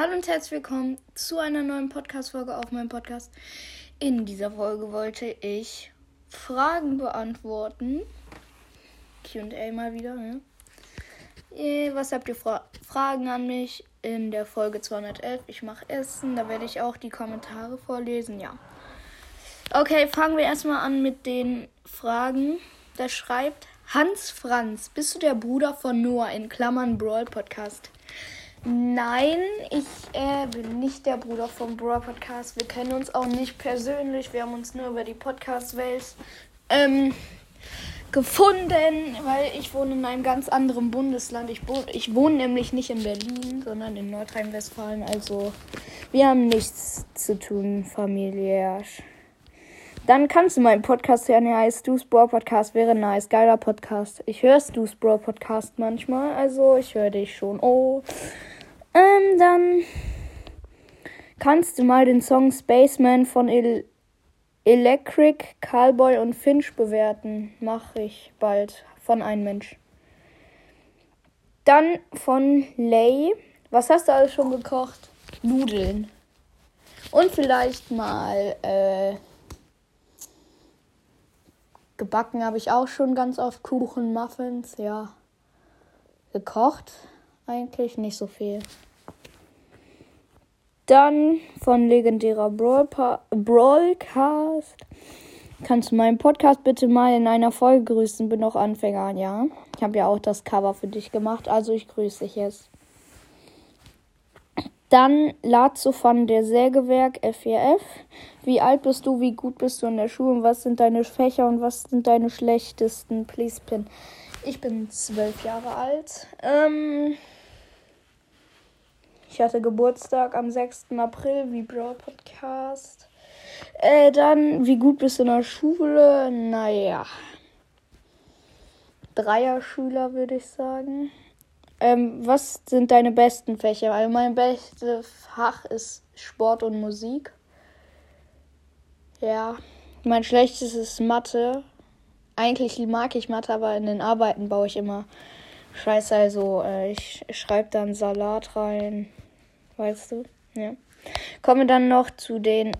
Hallo und herzlich willkommen zu einer neuen Podcast-Folge auf meinem Podcast. In dieser Folge wollte ich Fragen beantworten. QA mal wieder, ne? Eh, Was habt ihr Fra Fragen an mich? In der Folge 211. Ich mache Essen. Da werde ich auch die Kommentare vorlesen, ja. Okay, fangen wir erstmal an mit den Fragen. Da schreibt Hans Franz, bist du der Bruder von Noah in Klammern Brawl Podcast? Nein, ich äh, bin nicht der Bruder vom Brawl Podcast. Wir kennen uns auch nicht persönlich. Wir haben uns nur über die Podcast-Welt ähm, gefunden, weil ich wohne in einem ganz anderen Bundesland. Ich, ich wohne nämlich nicht in Berlin, sondern in Nordrhein-Westfalen. Also wir haben nichts zu tun familiär. Dann kannst du meinen Podcast hören. Er heißt Stu's Brawl Podcast. Wäre nice. Geiler Podcast. Ich höre Stu's Brawl Podcast manchmal. Also ich höre dich schon. Oh. Ähm, dann kannst du mal den Song Spaceman von El Electric, Cowboy und Finch bewerten. Mache ich bald von einem Mensch. Dann von Lay. Was hast du alles schon gekocht? Nudeln. Und vielleicht mal äh, gebacken habe ich auch schon ganz oft. Kuchen, Muffins, ja. Gekocht eigentlich nicht so viel. Dann von legendärer Brawl Brawlcast. Kannst du meinen Podcast bitte mal in einer Folge grüßen? Bin noch Anfänger, ja. Ich habe ja auch das Cover für dich gemacht, also ich grüße dich jetzt. Dann Lazo von der Sägewerk F4F. Wie alt bist du? Wie gut bist du in der Schule? Und was sind deine Fächer und was sind deine schlechtesten? Please pin. Ich bin zwölf Jahre alt. Ähm, ich hatte Geburtstag am 6. April, wie Brawl Podcast. Äh, dann, wie gut bist du in der Schule? Naja. Dreier-Schüler, würde ich sagen. Ähm, was sind deine besten Fächer? Also mein bestes Fach ist Sport und Musik. Ja. Mein schlechtes ist Mathe. Eigentlich mag ich Mathe, aber in den Arbeiten baue ich immer Scheiße. Also äh, ich schreibe dann Salat rein. Weißt du? Ja. Kommen wir dann noch zu den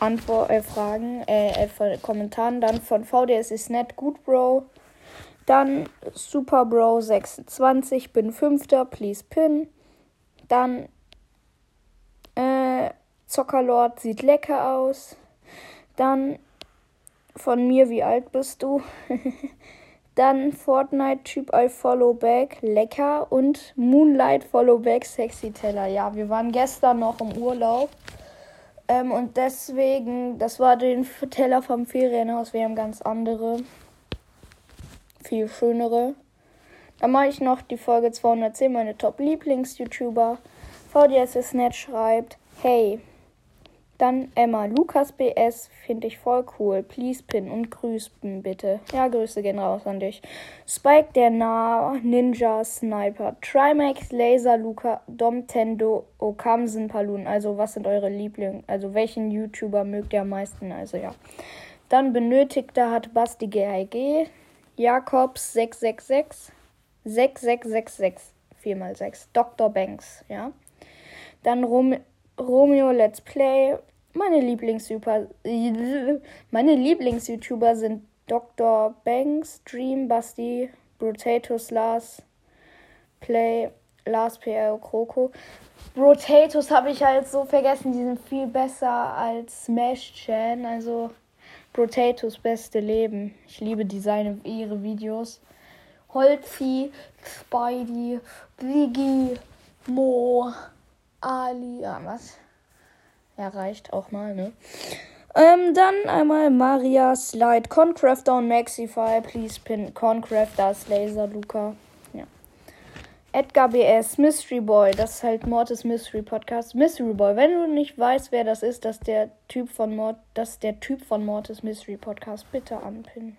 Antwort äh, Fragen, äh, äh, Kommentaren. Dann von VDS ist nett, gut, Bro. Dann Super Bro 26, bin Fünfter, please pin. Dann äh, Zockerlord sieht lecker aus. Dann von mir, wie alt bist du? Dann Fortnite-Typ I Follow Back, lecker. Und Moonlight Follow Back, Sexy Teller. Ja, wir waren gestern noch im Urlaub. Ähm, und deswegen, das war den Teller vom Ferienhaus. Wir haben ganz andere viel schönere. Dann mache ich noch die Folge 210, meine Top-Lieblings-YouTuber. VDS Net schreibt, hey. Dann Emma, Lukas BS, finde ich voll cool. Please pin und grüßen bitte. Ja, Grüße gehen raus an dich. Spike der Nah, Ninja, Sniper, Trimax, Laser, Luca, Domtendo, Okamsen, Palun. Also, was sind eure Lieblinge? Also, welchen YouTuber mögt ihr am meisten? Also, ja. Dann Benötigter hat Basti GIG. Jakobs 666 6666 4 mal 6 Dr. Banks, ja. Dann Rom Romeo Let's Play. Meine Lieblings meine Lieblings-YouTuber sind Dr. Banks, Dream, Basti, Brotatus, Lars, Play, Lars PL, Kroko. Brotatus habe ich halt so vergessen, die sind viel besser als Smash Chan, also Potatoes beste Leben. Ich liebe die seine, ihre Videos. Holzi, Spidey, Biggie, Mo, Ali, ja, was? Ja, reicht auch mal, ne? Ähm, dann einmal Maria, Slide, Concrafter und Maxify. Please pin Concrafters, Laser, Luca. Edgar BS, Mystery Boy, das ist halt Mortis Mystery Podcast. Mystery Boy, wenn du nicht weißt, wer das ist, das ist der Typ von Mort, das der Typ von Mortis Mystery Podcast, bitte anpinnen.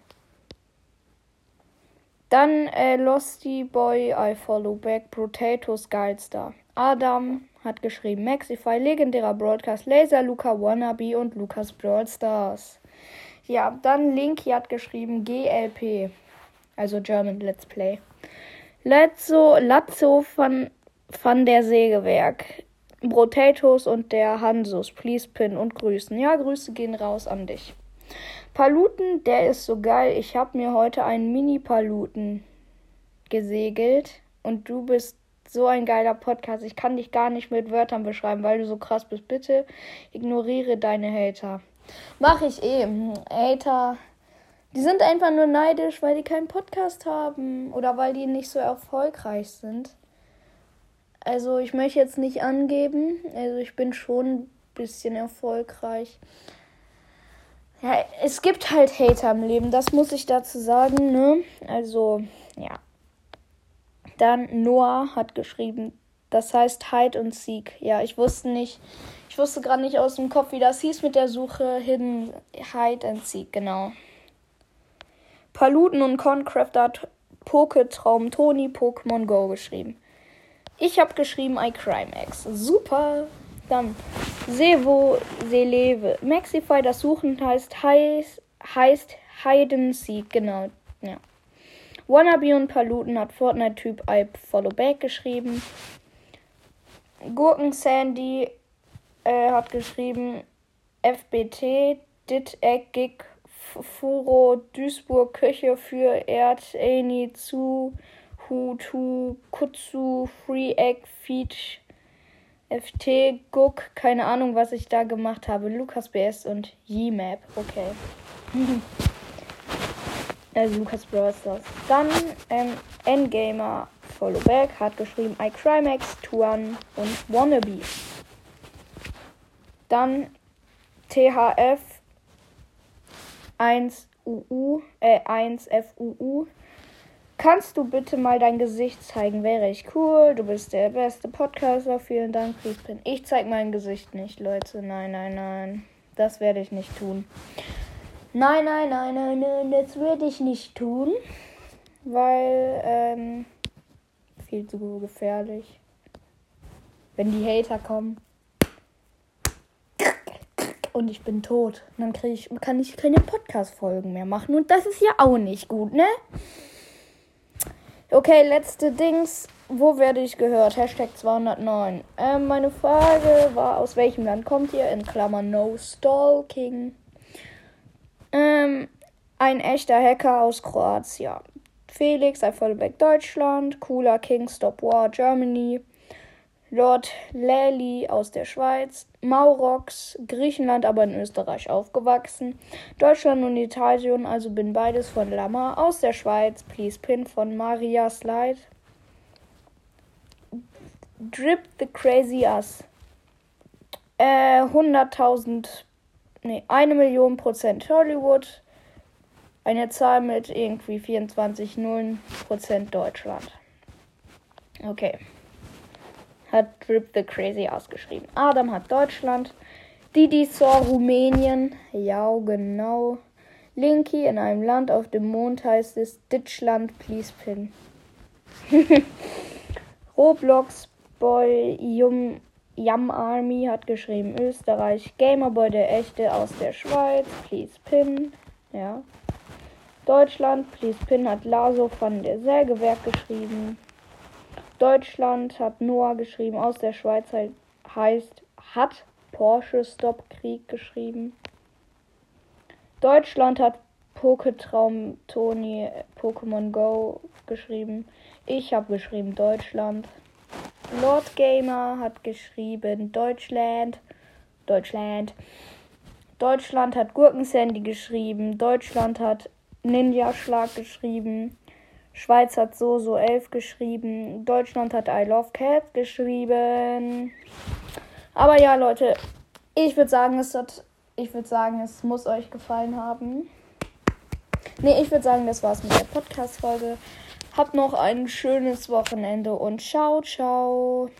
Dann äh, Losty Boy, I Follow Back, Potatoes, Geilstar. Adam hat geschrieben, Maxify, legendärer Broadcast, Laser, Luca Wannabe und Lukas Brawl Stars. Ja, dann Linky hat geschrieben, GLP, also German Let's Play. Lazzo, Lazzo von Van der Sägewerk, Potatoes und der Hansus, please pin und grüßen. Ja, Grüße gehen raus an dich. Paluten, der ist so geil. Ich habe mir heute einen Mini-Paluten gesegelt und du bist so ein geiler Podcast. Ich kann dich gar nicht mit Wörtern beschreiben, weil du so krass bist. Bitte ignoriere deine Hater. Mach ich eh. Hater, die sind einfach nur neidisch, weil die keinen Podcast haben oder weil die nicht so erfolgreich sind. Also ich möchte jetzt nicht angeben. Also ich bin schon ein bisschen erfolgreich. Ja, es gibt halt Hater im Leben, das muss ich dazu sagen, ne? Also, ja. Dann Noah hat geschrieben, das heißt Hide und Seek. Ja, ich wusste nicht, ich wusste gerade nicht aus dem Kopf, wie das hieß mit der Suche Hidden Hide and Seek, genau. Paluten und Concrafter hat Poketraum Toni Pokémon Go geschrieben. Ich habe geschrieben I Crimex. Super. Dann Sevo Seleve. Maxify, das Suchen heißt, heißt, heißt Hide Seek, genau. Ja. Wannabe und Paluten hat Fortnite-Typ I Follow Back geschrieben. Gurken Sandy äh, hat geschrieben FBT, Dit Egg Gig Furo Duisburg Köche für Erd Ani zu Hutu Kutsu Free Egg Feed FT, Guck, keine Ahnung, was ich da gemacht habe. Lukas BS und Yemap. Okay. also Lukas Brawlstars. Dann ähm, Endgamer Followback hat geschrieben iCrimex, Tuan und Wannabe. Dann THF 1UU, äh 1FUU Kannst du bitte mal dein Gesicht zeigen? Wäre ich cool. Du bist der beste Podcaster. Vielen Dank, Crispin. Ich zeig mein Gesicht nicht, Leute. Nein, nein, nein. Das werde ich nicht tun. Nein, nein, nein, nein, nein. Das werde ich nicht tun. Weil, ähm, viel zu gefährlich. Wenn die Hater kommen. Und ich bin tot. Dann krieg ich, kann ich keine Podcast-Folgen mehr machen. Und das ist ja auch nicht gut, ne? Okay, letzte Dings. Wo werde ich gehört? Hashtag 209. Ähm, meine Frage war, aus welchem Land kommt ihr? In Klammern No Stalking. Ähm, ein echter Hacker aus Kroatien. Felix, ein Vollback Deutschland. Cooler King, Stop War, Germany. Lord Lely aus der Schweiz, Maurox, Griechenland, aber in Österreich aufgewachsen, Deutschland und Italien, also bin beides von Lama, aus der Schweiz, Please Pin von Maria Slide, Drip the Crazy Ass, äh, 100.000, nee, eine Million Prozent Hollywood, eine Zahl mit irgendwie 24 Nullen Prozent Deutschland. Okay hat Drip the Crazy ausgeschrieben. Adam hat Deutschland. Didi Sor Rumänien. Ja, genau. Linky in einem Land auf dem Mond heißt es Ditchland, please pin. Roblox Boy Yum, Yum Army hat geschrieben Österreich. Gamerboy der echte aus der Schweiz, please pin. Ja. Deutschland, please pin hat Laso von der Sägewerk geschrieben. Deutschland hat Noah geschrieben, aus der Schweiz heißt, hat Porsche Stop Krieg geschrieben. Deutschland hat Poketraum Tony Pokémon Go geschrieben. Ich habe geschrieben Deutschland. Lord Gamer hat geschrieben Deutschland. Deutschland. Deutschland hat Gurkensandy geschrieben. Deutschland hat Ninja Schlag geschrieben. Schweiz hat so so 11 geschrieben. Deutschland hat I Love Cat geschrieben. Aber ja, Leute, ich würde sagen, es hat, ich würde sagen, es muss euch gefallen haben. Ne, ich würde sagen, das war's mit der Podcast-Folge. Habt noch ein schönes Wochenende und ciao, ciao.